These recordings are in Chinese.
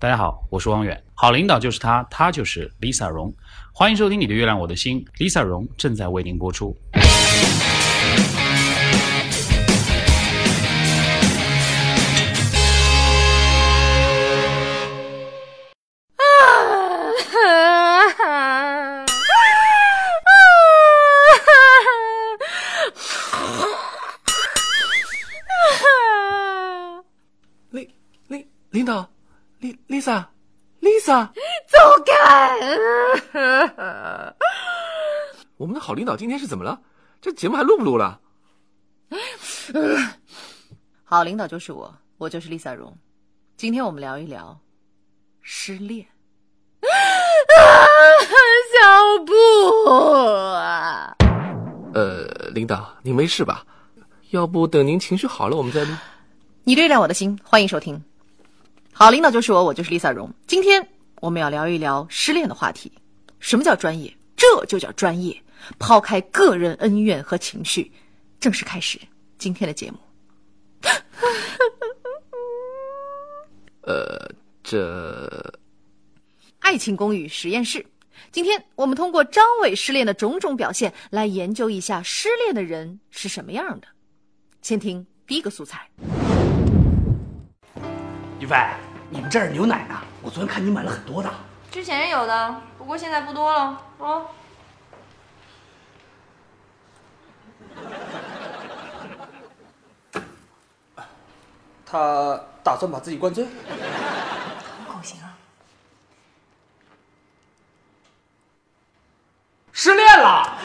大家好，我是汪远。好领导就是他，他就是 Lisa 荣。欢迎收听你的月亮我的心，Lisa 荣正在为您播出。领领领导 Lisa，Lisa，走开！我们的好领导今天是怎么了？这节目还录不录了？好领导就是我，我就是 Lisa 荣。今天我们聊一聊失恋。小布，呃，领导，您没事吧？要不等您情绪好了，我们再录。你的月亮我的心，欢迎收听。好领导就是我，我就是 Lisa 荣。今天我们要聊一聊失恋的话题。什么叫专业？这就叫专业。抛开个人恩怨和情绪，正式开始今天的节目。呃，这爱情公寓实验室，今天我们通过张伟失恋的种种表现来研究一下失恋的人是什么样的。先听第一个素材。于飞，你们这儿牛奶呢？我昨天看你买了很多的。之前有的，不过现在不多了哦。他打算把自己灌醉？好口型啊！失恋了？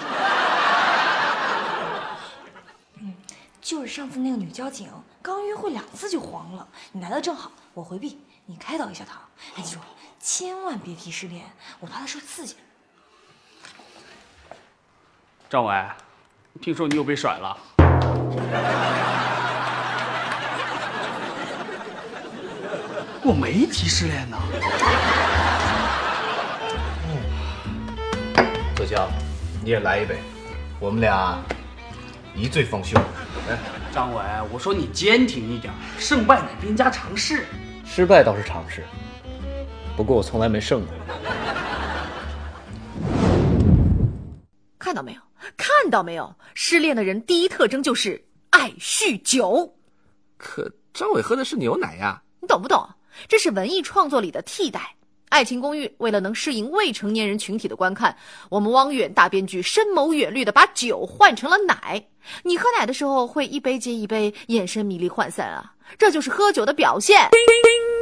就是上次那个女交警，刚约会两次就黄了。你来的正好，我回避，你开导一下她。哎，记住，千万别提失恋，我怕她受刺激。张伟，听说你又被甩了？我没提失恋呢。泽江，你也来一杯，我们俩一醉方休。来，张伟，我说你坚挺一点，胜败乃兵家常事。失败倒是常事，不过我从来没胜过。看到没有？看到没有？失恋的人第一特征就是爱酗酒。可张伟喝的是牛奶呀。你懂不懂？这是文艺创作里的替代。《爱情公寓》为了能适应未成年人群体的观看，我们汪远大编剧深谋远虑的把酒换成了奶。你喝奶的时候会一杯接一杯，眼神迷离涣散啊，这就是喝酒的表现。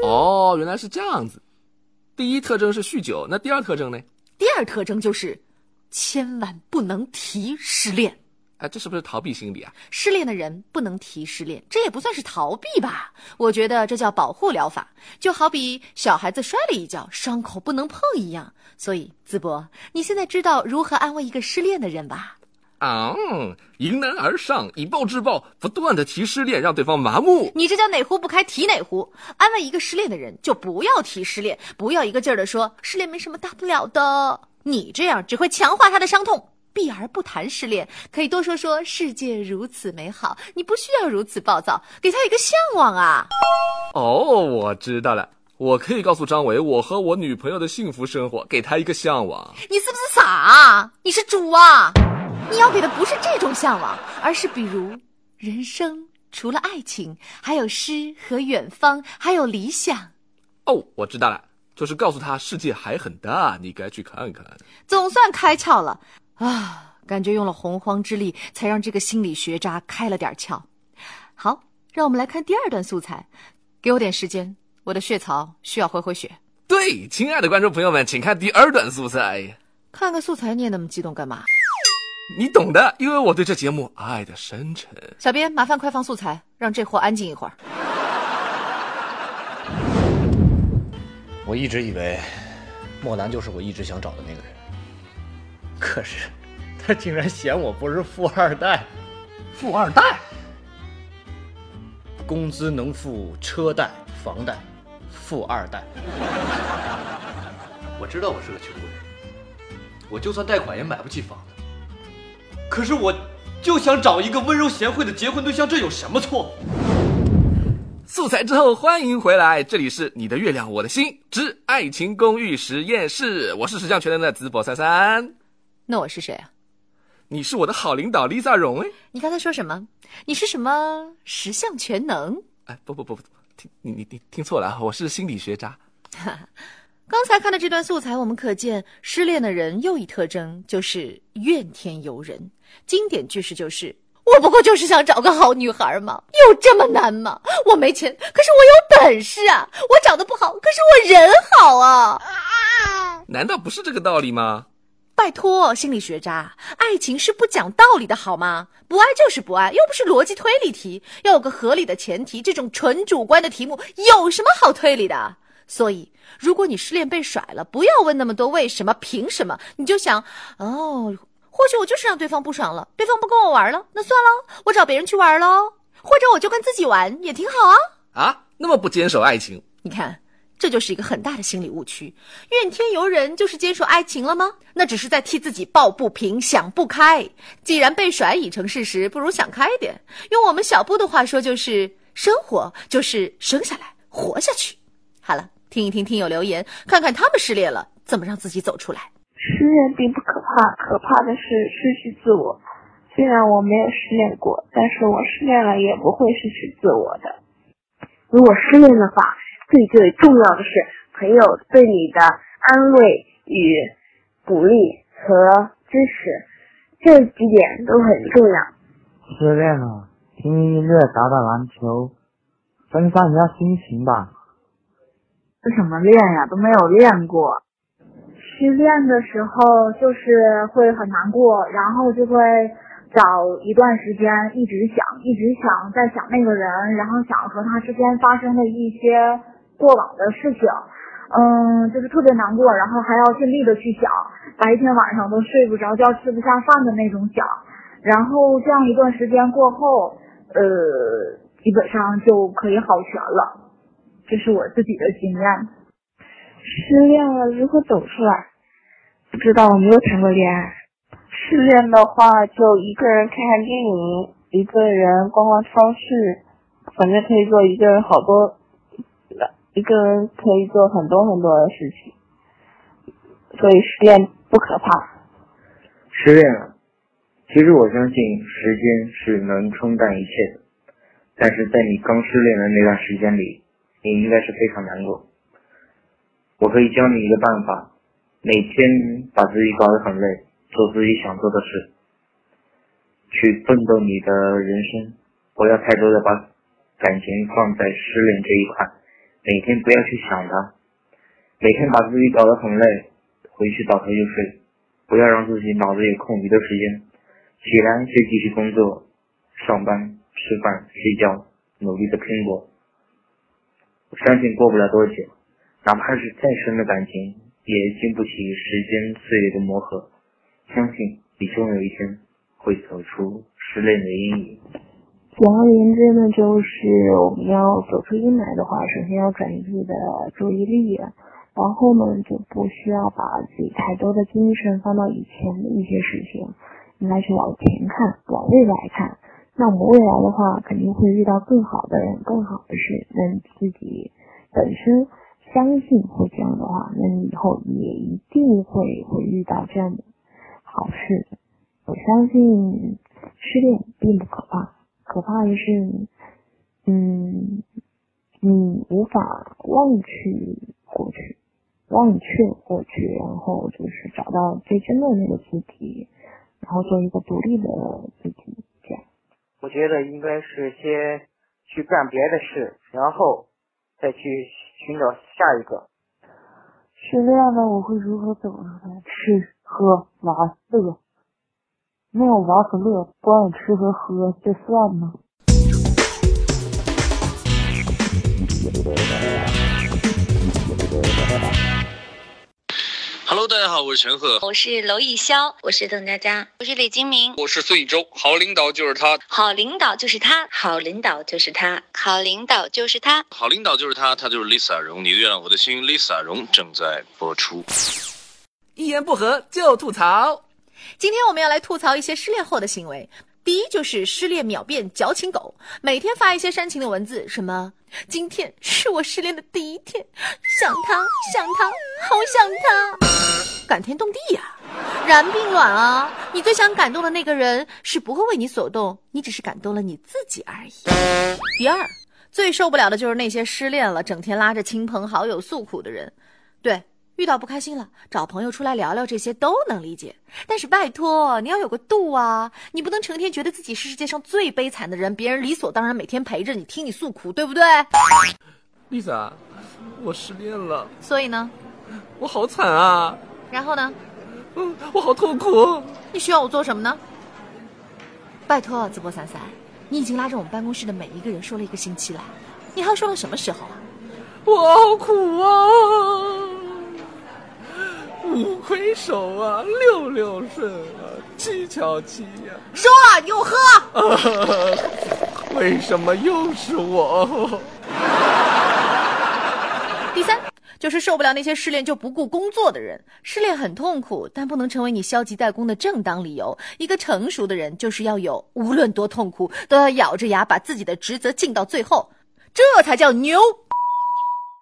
哦，原来是这样子。第一特征是酗酒，那第二特征呢？第二特征就是，千万不能提失恋。哎，这是不是逃避心理啊？失恋的人不能提失恋，这也不算是逃避吧？我觉得这叫保护疗法，就好比小孩子摔了一跤，伤口不能碰一样。所以，淄博，你现在知道如何安慰一个失恋的人吧？啊、迎难而上，以暴制暴，不断的提失恋，让对方麻木。你这叫哪壶不开提哪壶。安慰一个失恋的人，就不要提失恋，不要一个劲儿的说失恋没什么大不了的。你这样只会强化他的伤痛。避而不谈失恋，可以多说说世界如此美好。你不需要如此暴躁，给他一个向往啊！哦，我知道了，我可以告诉张伟我和我女朋友的幸福生活，给他一个向往。你是不是傻啊？你是猪啊？你要给的不是这种向往，而是比如人生除了爱情，还有诗和远方，还有理想。哦，我知道了，就是告诉他世界还很大，你该去看看。总算开窍了啊！感觉用了洪荒之力，才让这个心理学渣开了点窍。好，让我们来看第二段素材。给我点时间，我的血槽需要回回血。对，亲爱的观众朋友们，请看第二段素材。看个素材，你也那么激动干嘛？你懂的，因为我对这节目爱的深沉。小编，麻烦快放素材，让这货安静一会儿。我一直以为莫南就是我一直想找的那个人，可是他竟然嫌我不是富二代，富二代？工资能付车贷、房贷，富二代。我知道我是个穷鬼，我就算贷款也买不起房子。可是我就想找一个温柔贤惠的结婚对象，这有什么错？素材之后欢迎回来，这里是你的月亮我的心之爱情公寓实验室，我是十项全能的淄博三三，那我是谁啊？你是我的好领导 Lisa 荣哎，你刚才说什么？你是什么十项全能？哎不不不不，听你你你听错了啊，我是心理学渣。刚才看的这段素材，我们可见失恋的人又一特征就是怨天尤人。经典句式就是：“我不过就是想找个好女孩嘛，有这么难吗？我没钱，可是我有本事啊！我长得不好，可是我人好啊！”难道不是这个道理吗？拜托，心理学渣，爱情是不讲道理的好吗？不爱就是不爱，又不是逻辑推理题，要有个合理的前提。这种纯主观的题目有什么好推理的？所以，如果你失恋被甩了，不要问那么多为什么、凭什么，你就想，哦，或许我就是让对方不爽了，对方不跟我玩了，那算了，我找别人去玩喽，或者我就跟自己玩也挺好啊。啊，那么不坚守爱情？你看，这就是一个很大的心理误区。怨天尤人就是接受爱情了吗？那只是在替自己抱不平、想不开。既然被甩已成事实，不如想开点。用我们小布的话说，就是生活就是生下来，活下去。好了，听一听听友留言，看看他们失恋了怎么让自己走出来。失恋并不可怕，可怕的是失去自我。虽然我没有失恋过，但是我失恋了也不会失去自我的。如果失恋的话，最最重要的是朋友对你的安慰与鼓励和支持，这几点都很重要。失恋了，听音乐，打打篮球，分散一下心情吧。这什么练呀，都没有练过。失恋的时候就是会很难过，然后就会找一段时间一直想，一直想，在想那个人，然后想和他之间发生的一些过往的事情，嗯，就是特别难过，然后还要尽力的去想，白天晚上都睡不着觉、吃不下饭的那种想，然后这样一段时间过后，呃，基本上就可以好全了。这是我自己的经验。失恋了如何走出来？不知道，我没有谈过恋爱。失恋的话，就一个人看看电影，一个人逛逛超市，反正可以做一个人好多，一个人可以做很多很多的事情。所以失恋不可怕。失恋了，其实我相信时间是能冲淡一切的，但是在你刚失恋的那段时间里。你应该是非常难过。我可以教你一个办法，每天把自己搞得很累，做自己想做的事，去奋斗你的人生。不要太多的把感情放在失恋这一块，每天不要去想他，每天把自己搞得很累，回去倒头就睡，不要让自己脑子有空余的时间，起来就继续工作、上班、吃饭、睡觉，努力的拼搏。我相信过不了多久，哪怕是再深的感情，也经不起时间岁月的磨合。相信你终有一天会走出失恋的阴影。简而言之呢，就是我们要走出阴霾的话，首先要转移自己的注意力，然后呢就不需要把自己太多的精神放到以前的一些事情，应该去往前看，往未来看。那我们未来的话，肯定会遇到更好的人，更好的事。那自己本身相信会这样的话，那你以后也一定会会遇到这样的好事。我相信失恋并不可怕，可怕的是，嗯，你无法忘去过去，忘却过去，然后就是找到最真的那个自己，然后做一个独立的自己。这样我觉得应该是先去干别的事，然后再去寻找下一个。失恋了，我会如何走出来？吃喝玩乐，没有玩和乐，光有吃和喝，这算吗？Hello，大家好，我是陈赫，我是娄艺潇，我是邓家佳，我是李金铭，我是孙艺洲。好领导就是他，好领导就是他，好领导就是他，好领导就是他，好领导就是他，他就是 Lisa 荣。你的月亮我的心，Lisa 荣正在播出。一言不合就吐槽。今天我们要来吐槽一些失恋后的行为。第一就是失恋秒变矫情狗，每天发一些煽情的文字，什么今天是我失恋的第一天，想他，想他，好想他，感天动地呀、然并卵啊！你最想感动的那个人是不会为你所动，你只是感动了你自己而已。第二，最受不了的就是那些失恋了，整天拉着亲朋好友诉苦的人。对，遇到不开心了，找朋友出来聊聊，这些都能理解。但是拜托，你要有个度啊！你不能成天觉得自己是世界上最悲惨的人，别人理所当然每天陪着你，听你诉苦，对不对？Lisa，我失恋了，所以呢，我好惨啊！然后呢？嗯，我好痛苦。你需要我做什么呢？拜托，淄博三三，你已经拉着我们办公室的每一个人说了一个星期了，你还要说到什么时候啊？我好苦啊！五魁首啊，六六顺啊，七巧七呀、说了又喝。啊！为什么又是我？第三，就是受不了那些失恋就不顾工作的人。失恋很痛苦，但不能成为你消极怠工的正当理由。一个成熟的人就是要有，无论多痛苦，都要咬着牙把自己的职责尽到最后，这才叫牛。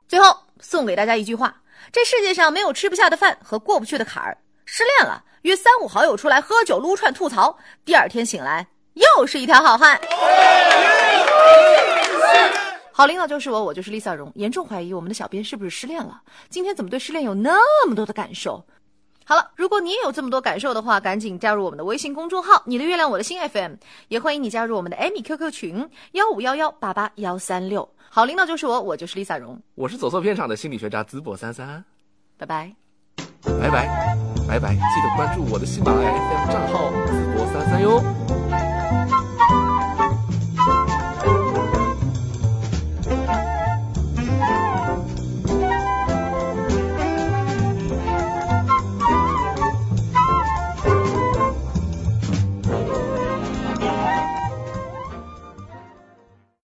最后送给大家一句话：这世界上没有吃不下的饭和过不去的坎儿。失恋了，约三五好友出来喝酒撸串吐槽，第二天醒来又是一条好汉。好领导就是我，我就是丽萨荣。严重怀疑我们的小编是不是失恋了？今天怎么对失恋有那么多的感受？好了，如果你也有这么多感受的话，赶紧加入我们的微信公众号“你的月亮我的心 FM”，也欢迎你加入我们的艾米 QQ 群幺五幺幺八八幺三六。好领导就是我，我就是 Lisa 荣。我是走错片场的心理学家淄博三三，拜拜，拜拜，拜拜！记得关注我的喜马拉雅 FM 账号淄博三三哟。